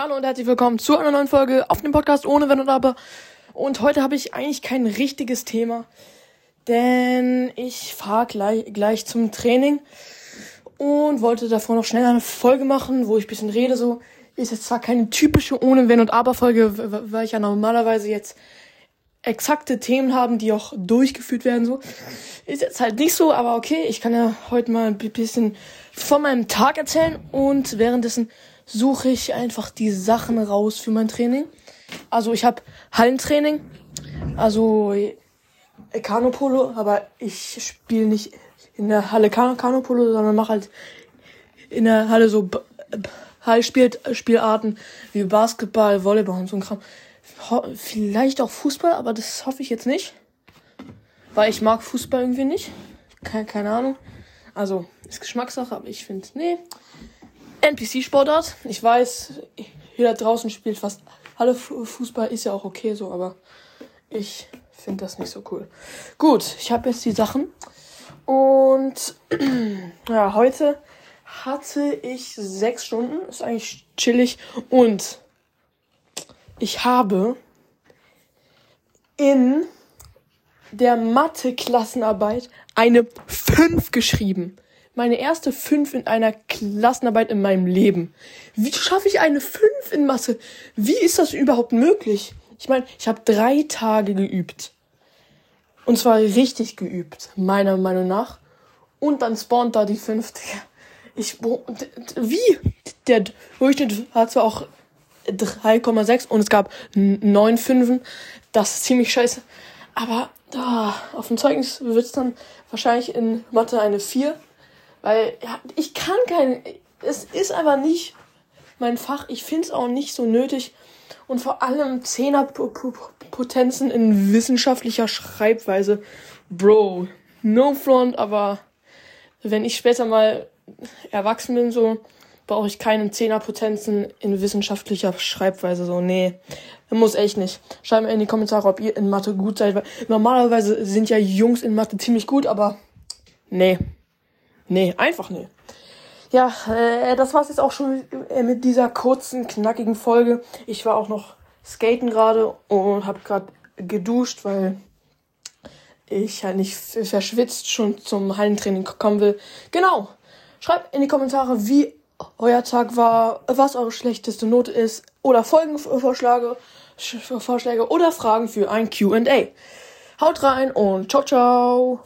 Hallo und herzlich willkommen zu einer neuen Folge auf dem Podcast ohne Wenn und Aber. Und heute habe ich eigentlich kein richtiges Thema, denn ich fahre gleich, gleich zum Training und wollte davor noch schnell eine Folge machen, wo ich ein bisschen rede. So ist jetzt zwar keine typische ohne Wenn und Aber Folge, weil ich ja normalerweise jetzt exakte Themen haben, die auch durchgeführt werden. So ist jetzt halt nicht so, aber okay, ich kann ja heute mal ein bisschen von meinem Tag erzählen und währenddessen suche ich einfach die Sachen raus für mein Training. Also ich habe Hallentraining, also Kanopolo, aber ich spiele nicht in der Halle kan Kanopolo, sondern mache halt in der Halle so Hallspielarten wie Basketball, Volleyball und so ein Kram. Vielleicht auch Fußball, aber das hoffe ich jetzt nicht. Weil ich mag Fußball irgendwie nicht. Keine, keine Ahnung. Also, ist Geschmackssache, aber ich finde, nee. NPC-Sportart. Ich weiß, da draußen spielt fast alle Fußball, ist ja auch okay so, aber ich finde das nicht so cool. Gut, ich habe jetzt die Sachen. Und ja, heute hatte ich sechs Stunden. Ist eigentlich chillig. Und ich habe in der Mathe-Klassenarbeit eine 5 geschrieben meine erste 5 in einer Klassenarbeit in meinem Leben. Wie schaffe ich eine 5 in Mathe? Wie ist das überhaupt möglich? Ich meine, ich habe drei Tage geübt. Und zwar richtig geübt, meiner Meinung nach. Und dann spawnt da die fünfte. Ich, wie? Der Durchschnitt hat zwar auch 3,6 und es gab 9 Fünfen. Das ist ziemlich scheiße. Aber oh, auf dem Zeugnis wird es dann wahrscheinlich in Mathe eine 4. Weil ich kann kein. Es ist einfach nicht mein Fach. Ich finde es auch nicht so nötig. Und vor allem Zehnerpotenzen in wissenschaftlicher Schreibweise. Bro, no front, aber wenn ich später mal erwachsen bin, so brauche ich keine Zehnerpotenzen in wissenschaftlicher Schreibweise. So, nee, muss echt nicht. Schreibt mir in die Kommentare, ob ihr in Mathe gut seid. Weil normalerweise sind ja Jungs in Mathe ziemlich gut, aber nee. Nee, einfach nee. Ja, äh, das war's jetzt auch schon mit dieser kurzen, knackigen Folge. Ich war auch noch skaten gerade und habe gerade geduscht, weil ich halt nicht verschwitzt schon zum Hallentraining kommen will. Genau. Schreibt in die Kommentare, wie euer Tag war, was eure schlechteste Note ist oder Folgenvorschläge Vorschläge oder Fragen für ein Q&A. Haut rein und ciao ciao.